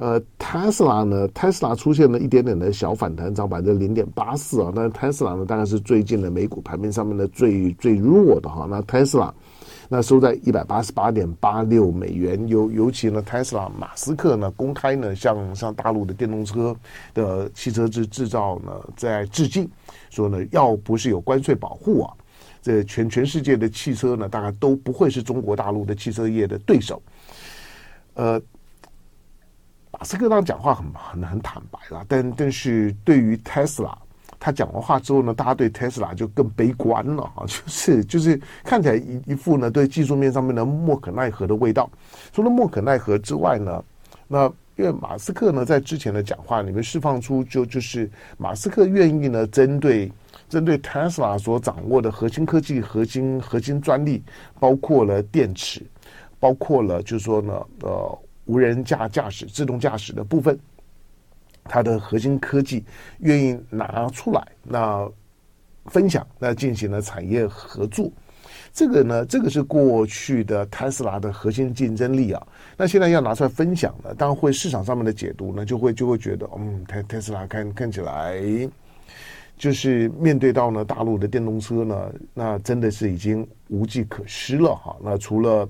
呃，特斯拉呢，特斯拉出现了一点点的小反弹，涨百分之零点八四啊。那特斯拉呢，大概是最近的美股盘面上面的最最弱的哈。那特斯拉那收在一百八十八点八六美元，尤尤其呢，特斯拉马斯克呢公开呢向向大陆的电动车的汽车制制造呢在致敬，说呢要不是有关税保护啊，这全全世界的汽车呢大概都不会是中国大陆的汽车业的对手，呃。马斯克当讲话很很很坦白了，但但是对于特斯拉，他讲完话之后呢，大家对特斯拉就更悲观了啊，就是就是看起来一一副呢对技术面上面的莫可奈何的味道。除了莫可奈何之外呢，那因为马斯克呢在之前的讲话里面释放出就就是马斯克愿意呢针对针对特斯拉所掌握的核心科技、核心核心专利，包括了电池，包括了就是说呢呃。无人驾驾驶、自动驾驶的部分，它的核心科技愿意拿出来，那分享，那进行了产业合作。这个呢，这个是过去的特斯拉的核心竞争力啊。那现在要拿出来分享了，当然会市场上面的解读呢，就会就会觉得，嗯，特特斯拉看看起来就是面对到呢大陆的电动车呢，那真的是已经无计可施了哈。那除了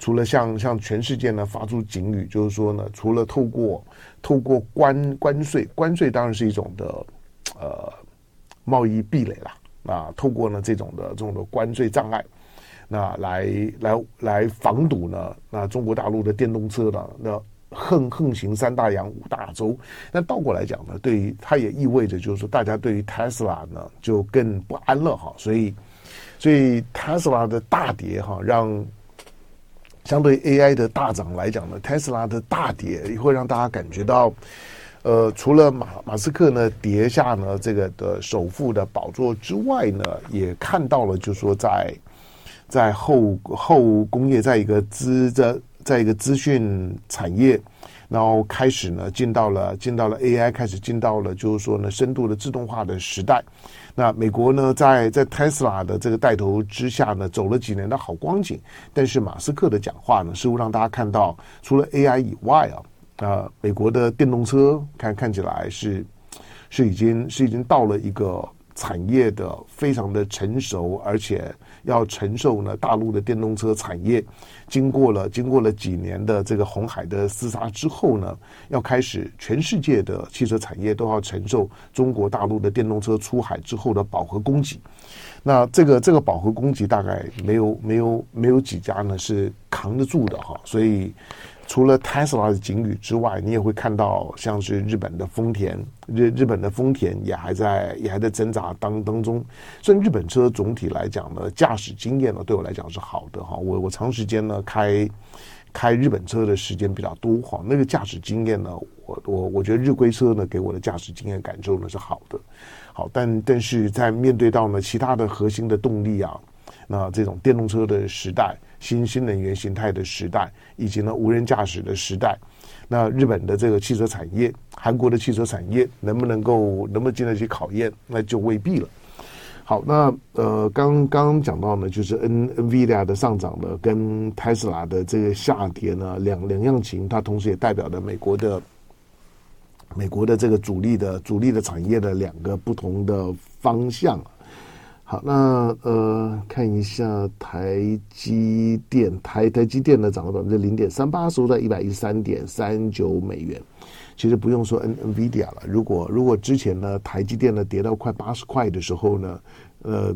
除了向向全世界呢发出警语，就是说呢，除了透过透过关关税，关税当然是一种的呃贸易壁垒啦。啊，透过呢这种的这种的关税障碍，那来来来防堵呢，那中国大陆的电动车呢，那横横行三大洋五大洲。那倒过来讲呢，对于它也意味着就是说，大家对于特斯拉呢就更不安了哈。所以所以特斯拉的大跌哈，让。相对 AI 的大涨来讲呢，特斯拉的大跌也会让大家感觉到，呃，除了马马斯克呢跌下呢这个的首富的宝座之外呢，也看到了，就是说在在后后工业，在一个资在在一个资讯产业。然后开始呢，进到了进到了 AI，开始进到了就是说呢，深度的自动化的时代。那美国呢，在在特斯拉的这个带头之下呢，走了几年的好光景。但是马斯克的讲话呢，似乎让大家看到，除了 AI 以外啊，呃，美国的电动车看看起来是是已经是已经到了一个产业的非常的成熟，而且。要承受呢，大陆的电动车产业经过了经过了几年的这个红海的厮杀之后呢，要开始全世界的汽车产业都要承受中国大陆的电动车出海之后的饱和供给。那这个这个饱和供给大概没有没有没有几家呢是扛得住的哈，所以。除了 Tesla 的警语之外，你也会看到像是日本的丰田，日日本的丰田也还在也还在挣扎当当中。所以日本车总体来讲呢，驾驶经验呢对我来讲是好的哈。我我长时间呢开开日本车的时间比较多哈，那个驾驶经验呢，我我我觉得日规车呢给我的驾驶经验感受呢是好的。好，但但是在面对到呢其他的核心的动力啊，那这种电动车的时代。新新能源形态的时代，以及呢无人驾驶的时代，那日本的这个汽车产业，韩国的汽车产业能不能够能不能经得起考验，那就未必了。好，那呃刚刚讲到呢，就是 N NVIDIA 的上涨呢，跟特斯拉的这个下跌呢，两两样情，它同时也代表了美国的美国的这个主力的主力的产业的两个不同的方向。好，那呃，看一下台积电，台台积电呢涨了百分之零点三八，收在一百一十三点三九美元。其实不用说 N N V D A 了，如果如果之前呢台积电呢跌到快八十块的时候呢，呃，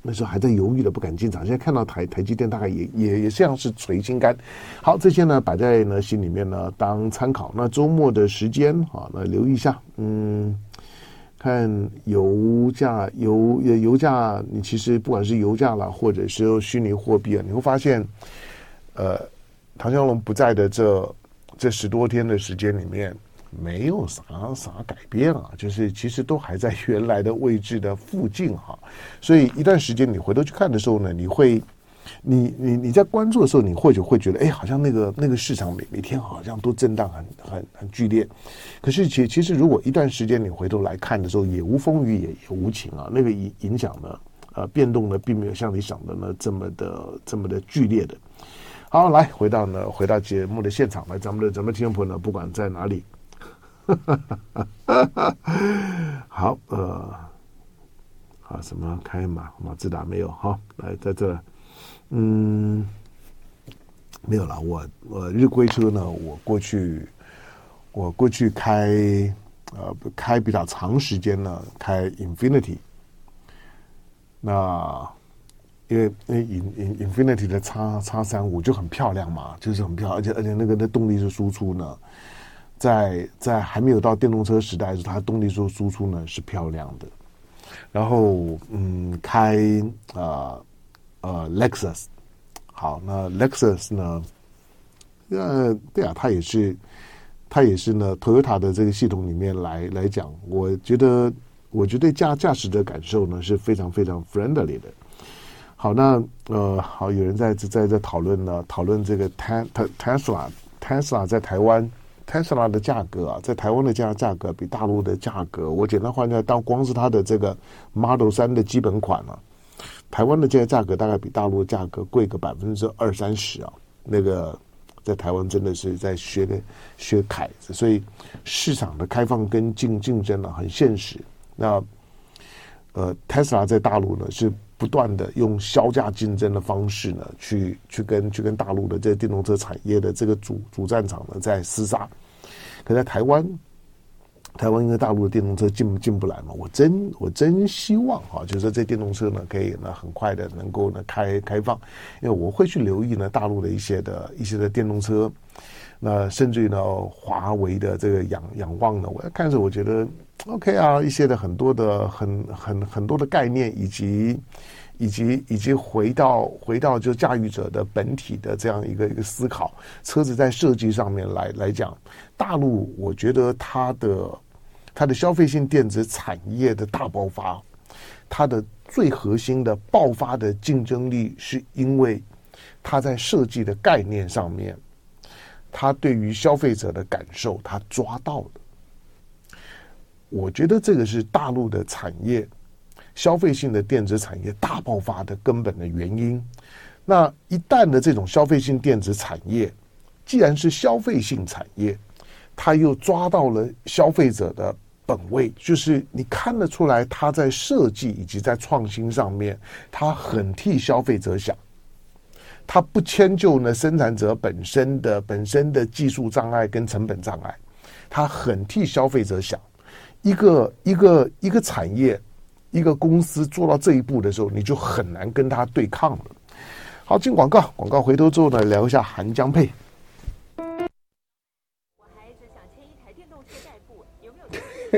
那时候还在犹豫的不敢进场。现在看到台台积电大概也也也像是垂心肝。好，这些呢摆在呢心里面呢当参考。那周末的时间啊，那留意一下，嗯。看油价，油油价，你其实不管是油价啦，或者是虚拟货币啊，你会发现，呃，唐小龙不在的这这十多天的时间里面，没有啥啥改变啊，就是其实都还在原来的位置的附近哈，所以一段时间你回头去看的时候呢，你会。你你你在关注的时候，你或许会觉得，哎，好像那个那个市场每每天好像都震荡很很很剧烈。可是其其实如果一段时间你回头来看的时候，也无风雨也也无晴啊。那个影影响呢，呃，变动呢，并没有像你想的呢这么的这么的剧烈的。好，来回到呢，回到节目的现场来，咱们的咱们听众朋友呢，不管在哪里，好，呃，好，什么开马马自达没有？好，来在这，嗯，没有了。我我日规车呢，我过去我过去开呃开比较长时间呢，开 Infinity，那。因为那 In In Infinity 的叉叉三五就很漂亮嘛，就是很漂亮，而且而且那个那动力是输出呢，在在还没有到电动车时代的时候，它动力说输出呢是漂亮的。然后嗯，开呃呃 Lexus，好，那 Lexus 呢，呃对啊，它也是它也是呢，Toyota 的这个系统里面来来讲，我觉得我觉得驾驾驶的感受呢是非常非常 friendly 的。好，那呃，好，有人在在在讨论呢，讨论这个 Tesla Tesla 在台湾 Tesla 的价格啊，在台湾的价价格比大陆的价格，我简单换算，当光是它的这个 Model 三的基本款啊，台湾的这个价格大概比大陆的价格贵个百分之二三十啊，那个在台湾真的是在学的学凯子，所以市场的开放跟竞竞争呢很现实。那呃，Tesla 在大陆呢是。不断的用削价竞争的方式呢，去去跟去跟大陆的这电动车产业的这个主主战场呢在厮杀。可在台湾，台湾因为大陆的电动车进进不来嘛，我真我真希望哈，就是这电动车呢可以呢很快的能够呢开开放，因为我会去留意呢大陆的一些的一些的电动车，那甚至于呢华为的这个仰仰望呢，我要看着我觉得。OK 啊，一些的很多的很很很多的概念，以及以及以及回到回到就驾驭者的本体的这样一个一个思考，车子在设计上面来来讲，大陆我觉得它的它的消费性电子产业的大爆发，它的最核心的爆发的竞争力，是因为它在设计的概念上面，它对于消费者的感受，它抓到了。我觉得这个是大陆的产业消费性的电子产业大爆发的根本的原因。那一旦的这种消费性电子产业，既然是消费性产业，它又抓到了消费者的本位，就是你看得出来，他在设计以及在创新上面，他很替消费者想，他不迁就呢生产者本身的本身的技术障碍跟成本障碍，他很替消费者想。一个一个一个产业，一个公司做到这一步的时候，你就很难跟他对抗了。好，进广告，广告回头之后呢，聊一下韩江配。我孩子想签一台电动车代步，有没有？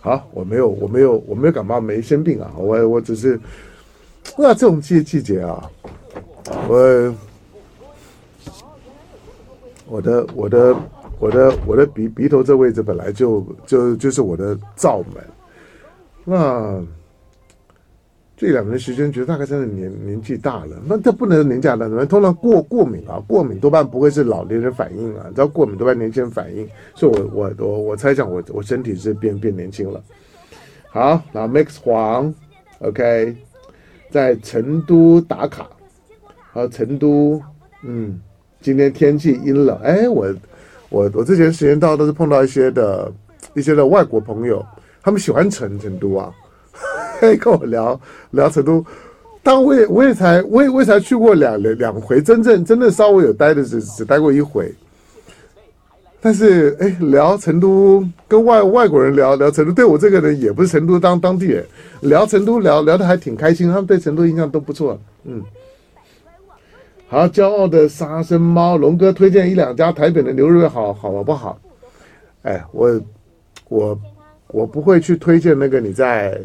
好，我没有，我没有，我没有感冒，没生病啊，我我只是，那这种季季节啊，我。我的我的我的我的鼻鼻头这位置本来就就就是我的罩门，那这两年时间觉得大概真的年年纪大了，那这不能年纪大了，通常过过敏啊，过敏多半不会是老年人反应啊，你知道过敏多半年轻人反应，所以我我我我猜想我我身体是变变年轻了。好，然后 Max 黄，OK，在成都打卡，好，成都，嗯。今天天气阴冷，哎，我我我之前时间到都是碰到一些的一些的外国朋友，他们喜欢成成都啊，跟我聊聊成都。当我也我也才我也我也才去过两两两回，真正真正稍微有待的只只待过一回。但是哎，聊成都跟外外国人聊聊成都，对我这个人也不是成都当当地人，聊成都聊聊的还挺开心，他们对成都印象都不错，嗯。好，骄傲的沙生猫龙哥推荐一两家台北的牛肉面，好好不好？哎，我我我不会去推荐那个你在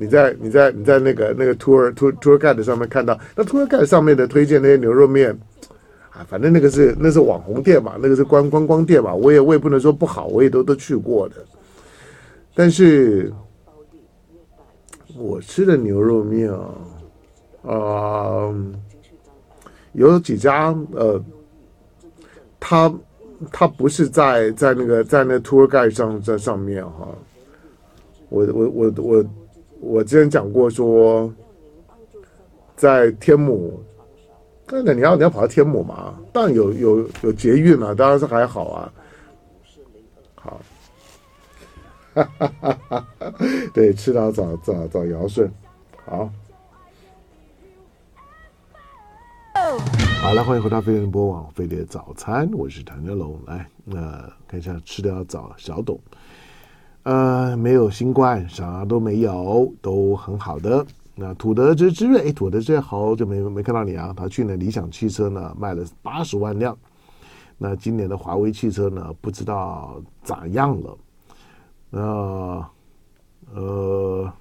你在你在你在那个那个 tour tour tour guide 上面看到那 tour guide 上面的推荐那些牛肉面啊，反正那个是那是网红店嘛，那个是观观光店嘛，我也我也不能说不好，我也都都去过的。但是我吃的牛肉面啊，啊、呃。有几家呃，他他不是在在那个在那 tour guide 上在上面哈，我我我我我之前讲过说，在天母，那你要你要跑到天母嘛？当然有有有捷运嘛，当然是还好啊。好，哈哈哈哈。对，吃到早早早尧舜，好。好了，欢迎回到飞碟播网飞碟早餐，我是谭德龙。来，那看一下吃的要早，小董。呃，没有新冠，啥都没有，都很好的。那土德之之瑞，土德之瑞好久没没看到你啊。他去年理想汽车呢卖了八十万辆，那今年的华为汽车呢不知道咋样了。那呃，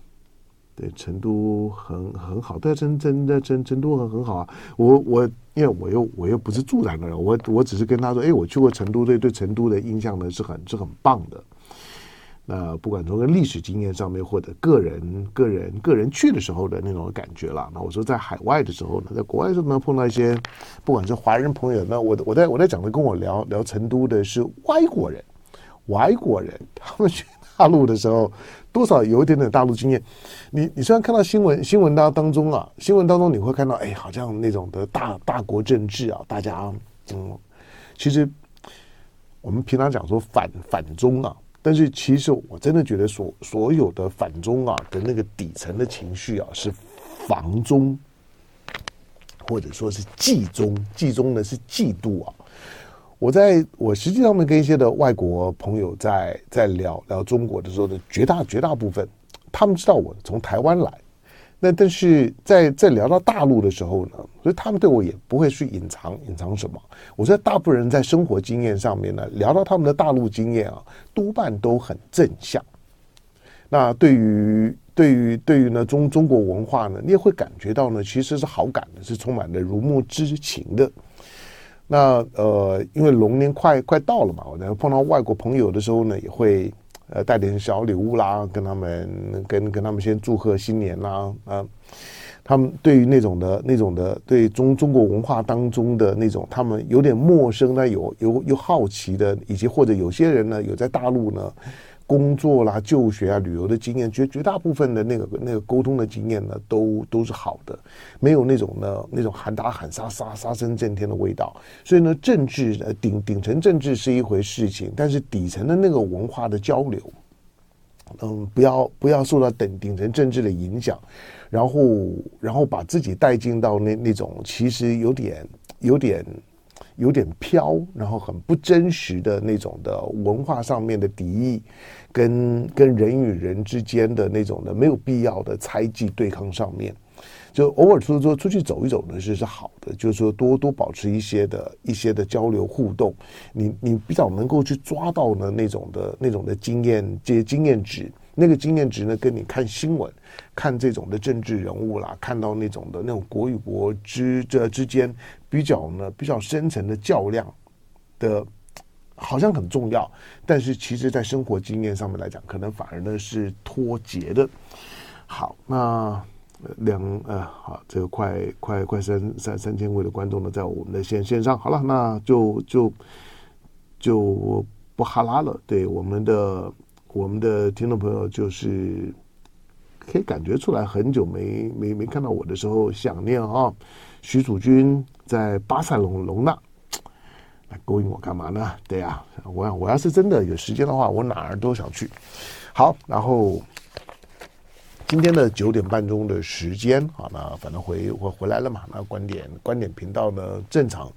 对，成都很很好，对，成真的成成都很很好啊。我我因为我又我又不是住在那儿，我我只是跟他说，哎，我去过成都，对对成都的印象呢是很是很棒的。那不管从个历史经验上面，或者个人、个人、个人去的时候的那种感觉了。那我说在海外的时候呢，在国外的时候，碰到一些不管是华人朋友，那我我在我在讲的跟我聊聊成都的是外国人，外国人他们去大陆的时候，多少有一点点大陆经验。你你虽然看到新闻新闻当当中啊，新闻当中你会看到，哎，好像那种的大大国政治啊，大家嗯，其实我们平常讲说反反中啊。但是其实我真的觉得所所有的反中啊的那个底层的情绪啊是防中，或者说是忌中，忌中呢是嫉妒啊。我在我实际上面跟一些的外国朋友在在聊聊中国的时候呢，绝大绝大部分他们知道我从台湾来。那但是在在聊到大陆的时候呢，所以他们对我也不会去隐藏隐藏什么。我说大部分人在生活经验上面呢，聊到他们的大陆经验啊，多半都很正向。那对于对于对于呢中中国文化呢，你也会感觉到呢，其实是好感的，是充满了如沐之情的。那呃，因为龙年快快到了嘛，我在碰到外国朋友的时候呢，也会。呃，带点小礼物啦，跟他们跟跟他们先祝贺新年啦，啊，他们对于那种的那种的对中中国文化当中的那种，他们有点陌生呢，有有有好奇的，以及或者有些人呢，有在大陆呢。工作啦、就学啊、旅游的经验，绝绝大部分的那个那个沟通的经验呢，都都是好的，没有那种呢那种喊打喊杀杀杀声震天的味道。所以呢，政治呃顶顶层政治是一回事情，但是底层的那个文化的交流，嗯，不要不要受到顶顶层政治的影响，然后然后把自己带进到那那种其实有点有点。有点飘，然后很不真实的那种的文化上面的敌意，跟跟人与人之间的那种的没有必要的猜忌对抗上面，就偶尔出出出去走一走呢是是好的，就是说多多保持一些的一些的交流互动，你你比较能够去抓到呢那种的那种的经验这些经验值。那个经验值呢，跟你看新闻、看这种的政治人物啦，看到那种的那种国与国之这之间比较呢比较深层的较量的，好像很重要。但是其实，在生活经验上面来讲，可能反而呢是脱节的。好，那两呃，好，这个快快快三三三千位的观众呢，在我们的线线上，好了，那就就就不哈拉了。对我们的。我们的听众朋友就是可以感觉出来，很久没没没看到我的时候想念啊。徐祖君在巴塞隆隆纳来勾引我干嘛呢？对呀，我我要是真的有时间的话，我哪儿都想去。好，然后今天的九点半钟的时间啊，那反正回我回来了嘛。那观点观点频道呢正常。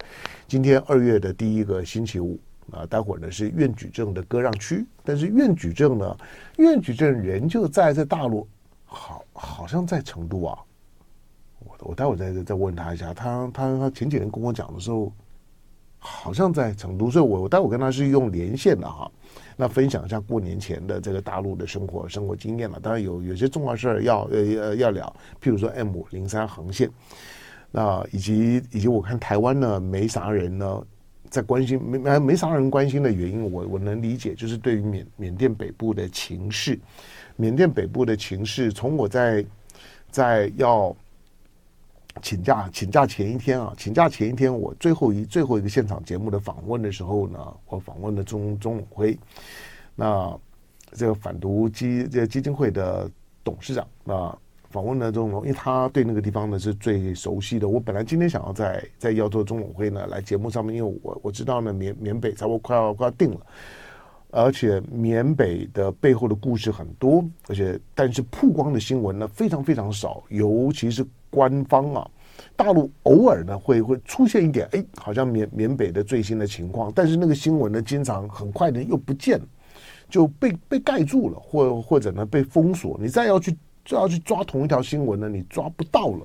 今天二月的第一个星期五。啊，待会儿呢是院举证的割让区，但是院举证呢，院举证人就在在大陆，好，好像在成都啊。我我待会再再问他一下，他他他前几天跟我讲的时候，好像在成都，所以我我待会跟他是用连线的哈。那分享一下过年前的这个大陆的生活生活经验了。当然有有些重要事儿要呃要聊，譬如说 M 零三航线，那以及以及我看台湾呢没啥人呢。在关心没没没啥人关心的原因，我我能理解，就是对于缅缅甸北部的情势，缅甸北部的情势，从我在在要请假请假前一天啊，请假前一天，我最后一最后一个现场节目的访问的时候呢，我访问了钟钟永辉，那这个反毒基这个基金会的董事长啊。访问了钟龙，因为他对那个地方呢是最熟悉的。我本来今天想要在在要做钟永辉呢来节目上面，因为我我知道呢缅缅北差不多快要快要定了，而且缅北的背后的故事很多，而且但是曝光的新闻呢非常非常少，尤其是官方啊，大陆偶尔呢会会出现一点，哎，好像缅缅北的最新的情况，但是那个新闻呢经常很快的又不见了，就被被盖住了，或或者呢被封锁，你再要去。就要去抓同一条新闻呢，你抓不到了，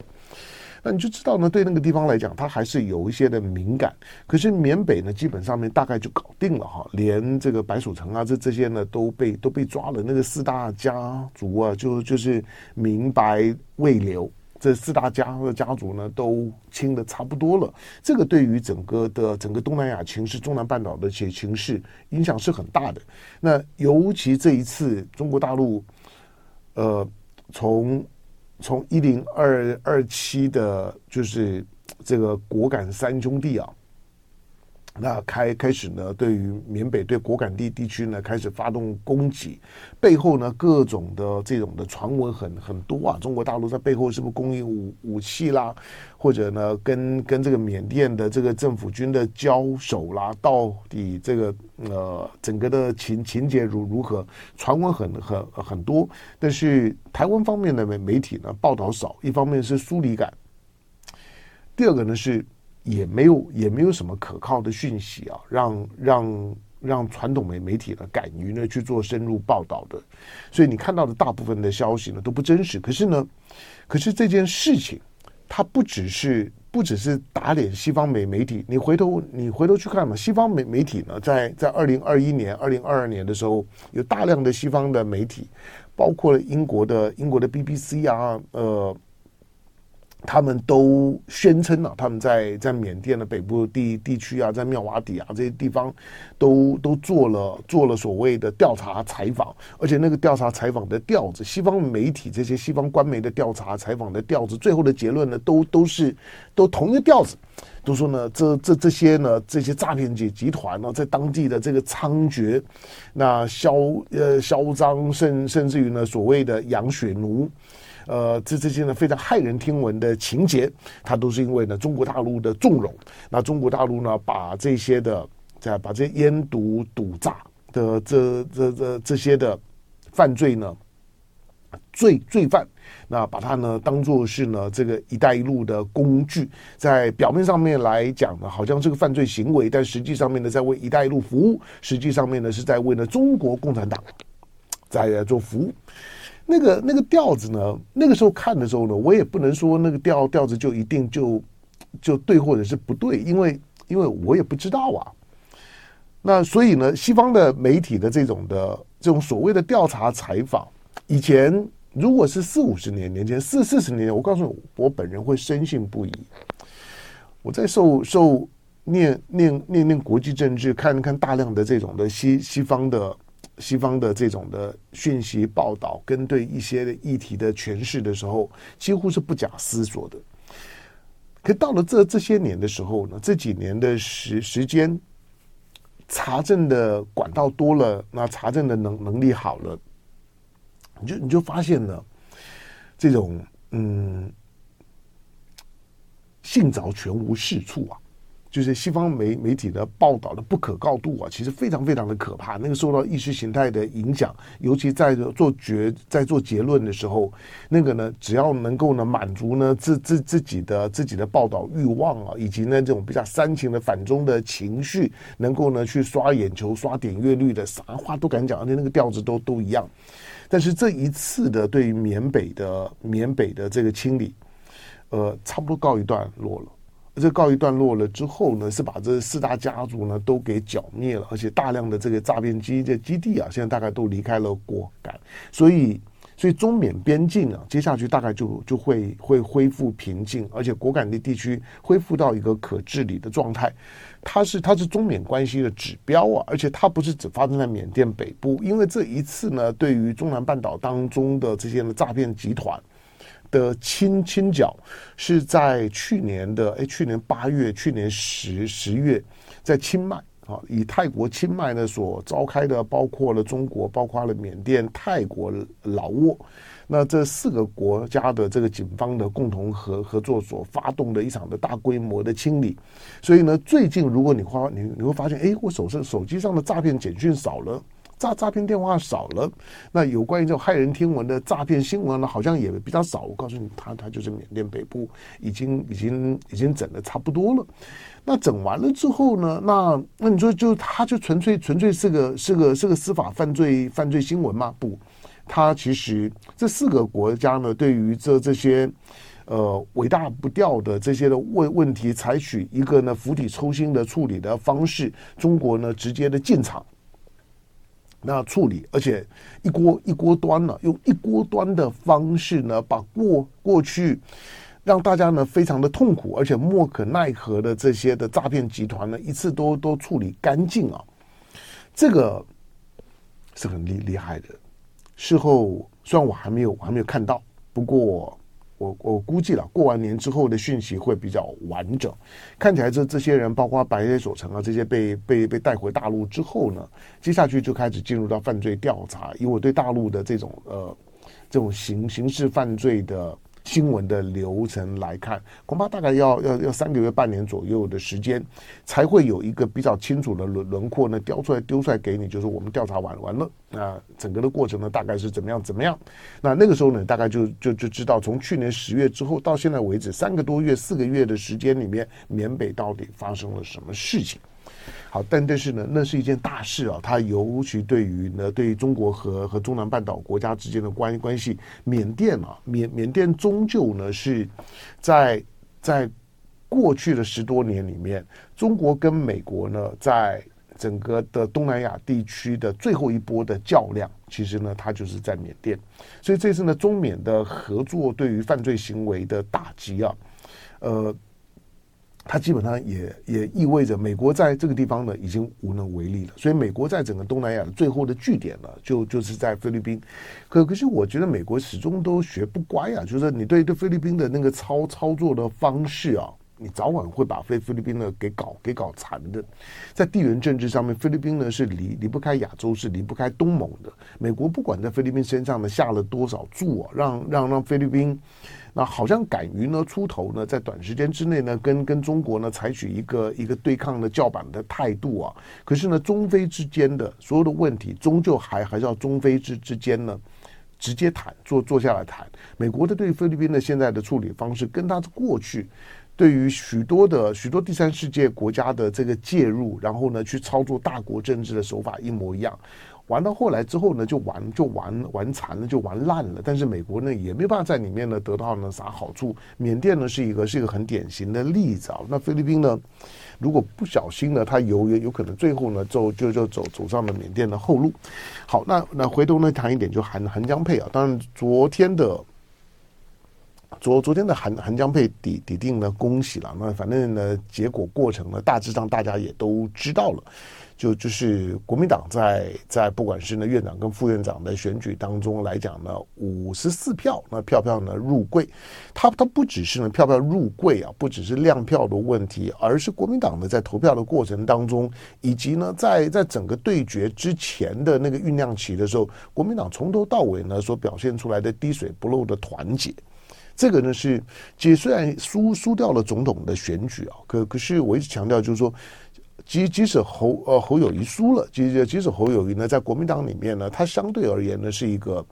那你就知道呢，对那个地方来讲，它还是有一些的敏感。可是缅北呢，基本上面大概就搞定了哈，连这个白鼠城啊，这这些呢都被都被抓了。那个四大家族啊，就就是明白魏刘这四大家的家族呢，都清的差不多了。这个对于整个的整个东南亚情势、中南半岛的一些情势影响是很大的。那尤其这一次中国大陆，呃。从从一零二二七的，就是这个果敢三兄弟啊。那开开始呢，对于缅北对果敢地地区呢，开始发动攻击，背后呢各种的这种的传闻很很多啊。中国大陆在背后是不是供应武武器啦，或者呢跟跟这个缅甸的这个政府军的交手啦，到底这个呃整个的情情节如如何？传闻很很很多，但是台湾方面的媒媒体呢报道少，一方面是疏离感，第二个呢是。也没有也没有什么可靠的讯息啊，让让让传统媒媒体呢敢于呢去做深入报道的，所以你看到的大部分的消息呢都不真实。可是呢，可是这件事情它不只是不只是打脸西方媒媒体，你回头你回头去看嘛，西方媒媒体呢在在二零二一年、二零二二年的时候，有大量的西方的媒体，包括了英国的英国的 BBC 啊，呃。他们都宣称啊，他们在在缅甸的北部地地区啊，在妙瓦底啊这些地方都，都都做了做了所谓的调查采访，而且那个调查采访的调子，西方媒体这些西方官媒的调查采访的调子，最后的结论呢，都都是都同一个调子，都说呢，这这这些呢，这些诈骗集集团呢，在当地的这个猖獗，那嚣呃嚣张，甚甚至于呢，所谓的养血奴。呃，这这些呢非常骇人听闻的情节，它都是因为呢中国大陆的纵容。那中国大陆呢把这些的，在把这些烟毒赌诈的这这这这些的犯罪呢罪罪犯，那把它呢当做是呢这个“一带一路”的工具，在表面上面来讲呢，好像这个犯罪行为，但实际上面呢在为“一带一路”服务，实际上面呢是在为了中国共产党在做服务。那个那个调子呢？那个时候看的时候呢，我也不能说那个调调子就一定就就对或者是不对，因为因为我也不知道啊。那所以呢，西方的媒体的这种的这种所谓的调查采访，以前如果是四五十年年前，四四十年，我告诉你，我本人会深信不疑。我在受受念念念念国际政治，看看大量的这种的西西方的。西方的这种的讯息报道跟对一些议题的诠释的时候，几乎是不假思索的。可到了这这些年的时候呢，这几年的时时间，查证的管道多了，那查证的能能力好了，你就你就发现了这种嗯，信早全无是处啊。就是西方媒媒体的报道的不可靠度啊，其实非常非常的可怕。那个受到意识形态的影响，尤其在做决在做结论的时候，那个呢，只要能够呢满足呢自自自己的自己的报道欲望啊，以及呢这种比较煽情的反中的情绪，能够呢去刷眼球、刷点阅率的，啥话都敢讲，而且那个调子都都一样。但是这一次的对于缅北的缅北的这个清理，呃，差不多告一段落了。这告一段落了之后呢，是把这四大家族呢都给剿灭了，而且大量的这个诈骗基这基地啊，现在大概都离开了果敢，所以所以中缅边境啊，接下去大概就就会会恢复平静，而且果敢的地区恢复到一个可治理的状态，它是它是中缅关系的指标啊，而且它不是只发生在缅甸北部，因为这一次呢，对于中南半岛当中的这些的诈骗集团。的清清剿是在去年的哎，去年八月、去年十十月，在清迈啊，以泰国清迈呢所召开的，包括了中国，包括了缅甸、泰国、老挝，那这四个国家的这个警方的共同合合作所发动的一场的大规模的清理。所以呢，最近如果你发你你会发现，哎，我手上手机上的诈骗简讯少了。诈诈骗电话少了，那有关于这种骇人听闻的诈骗新闻呢，好像也比较少。我告诉你，他他就是缅甸北部已经已经已经整的差不多了。那整完了之后呢，那那你说就他就纯粹纯粹是个是个是个司法犯罪犯罪新闻吗？不，他其实这四个国家呢，对于这这些呃尾大不掉的这些的问问题，采取一个呢釜底抽薪的处理的方式，中国呢直接的进场。那处理，而且一锅一锅端了，用一锅端的方式呢，把过过去让大家呢非常的痛苦，而且莫可奈何的这些的诈骗集团呢，一次都都处理干净啊，这个是很厉厉害的。事后虽然我还没有我还没有看到，不过。我我估计了，过完年之后的讯息会比较完整。看起来这这些人，包括白夜守城啊，这些被被被带回大陆之后呢，接下去就开始进入到犯罪调查。以我对大陆的这种呃这种刑刑事犯罪的。新闻的流程来看，恐怕大概要要要三个月、半年左右的时间，才会有一个比较清楚的轮轮廓呢，雕出来丢出来给你。就是我们调查完完了，那整个的过程呢，大概是怎么样怎么样？那那个时候呢，大概就就就知道，从去年十月之后到现在为止，三个多月、四个月的时间里面，缅北到底发生了什么事情？好，但但是呢，那是一件大事啊。它尤其对于呢，对于中国和和中南半岛国家之间的关关系，缅甸啊，缅缅甸终究呢是在在过去的十多年里面，中国跟美国呢，在整个的东南亚地区的最后一波的较量，其实呢，它就是在缅甸。所以这次呢，中缅的合作对于犯罪行为的打击啊，呃。它基本上也也意味着美国在这个地方呢已经无能为力了，所以美国在整个东南亚的最后的据点呢，就就是在菲律宾。可可是我觉得美国始终都学不乖啊，就是你对对菲律宾的那个操操作的方式啊，你早晚会把菲菲律宾呢给搞给搞残的。在地缘政治上面，菲律宾呢是离离不开亚洲，是离不开东盟的。美国不管在菲律宾身上呢下了多少注啊，让让让菲律宾。那好像敢于呢出头呢，在短时间之内呢，跟跟中国呢采取一个一个对抗的叫板的态度啊。可是呢，中非之间的所有的问题，终究还还是要中非之之间呢直接谈，坐坐下来谈。美国的对菲律宾的现在的处理方式，跟他过去对于许多的许多第三世界国家的这个介入，然后呢去操作大国政治的手法一模一样。玩到后来之后呢，就玩就玩玩残了，就玩烂了。但是美国呢，也没办法在里面呢得到呢啥好处。缅甸呢是一个是一个很典型的例子啊。那菲律宾呢，如果不小心呢，他有有有可能最后呢，就就就走走上了缅甸的后路。好，那那回头呢谈一点，就韩韩江配啊。当然，昨天的昨昨天的韩韩江配抵抵定呢，恭喜了。那反正呢，结果过程呢，大致上大家也都知道了。就就是国民党在在不管是呢院长跟副院长的选举当中来讲呢，五十四票，那票票呢入柜，他他不只是呢票票入柜啊，不只是亮票的问题，而是国民党呢在投票的过程当中，以及呢在在整个对决之前的那个酝酿期的时候，国民党从头到尾呢所表现出来的滴水不漏的团结，这个呢是，其实虽然输输掉了总统的选举啊，可可是我一直强调就是说。即即使侯呃侯友谊输了，即即使侯友谊呢在国民党里面呢，他相对而言呢是一个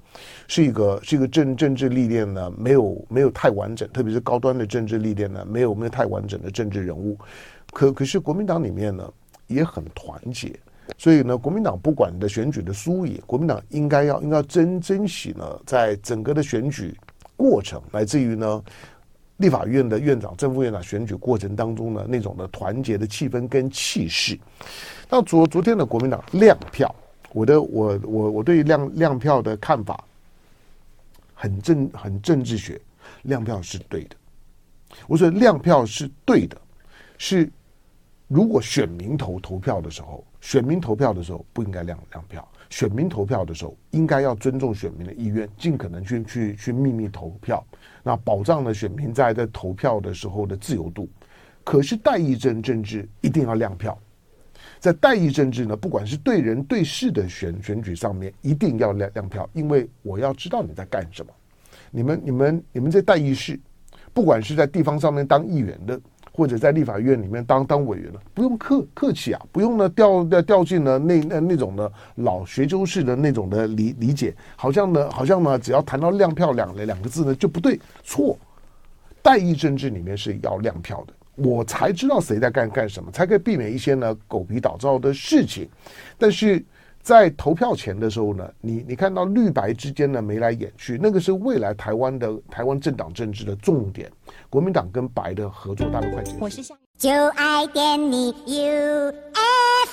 是一个是一个政政治历练呢没有没有太完整，特别是高端的政治历练呢没有没有太完整的政治人物。可可是国民党里面呢也很团结，所以呢国民党不管的选举的输赢，国民党应该要应该要珍珍惜呢在整个的选举过程，来自于呢。立法院的院长、正副院长选举过程当中呢，那种的团结的气氛跟气势。那昨昨天的国民党亮票，我的我我我对亮亮票的看法很政很政治学，亮票是对的。我说亮票是对的，是如果选民投投票的时候，选民投票的时候不应该亮亮票。选民投票的时候，应该要尊重选民的意愿，尽可能去去去秘密投票，那保障了选民在在投票的时候的自由度。可是代议政政治一定要亮票，在代议政治呢，不管是对人对事的选选举上面，一定要亮亮票，因为我要知道你在干什么。你们、你们、你们在代议士，不管是在地方上面当议员的，或者在立法院里面当当委员了，不用客客气啊，不用呢掉掉掉进了那那那种的老学究式的那种的理理解，好像呢，好像呢，只要谈到亮票两两个字呢就不对，错。代议政治里面是要亮票的。我才知道谁在干干什么，才可以避免一些呢狗皮倒灶的事情。但是在投票前的时候呢，你你看到绿白之间呢眉来眼去，那个是未来台湾的台湾政党政治的重点。国民党跟白的合作大概快结束。我是就爱点你 uf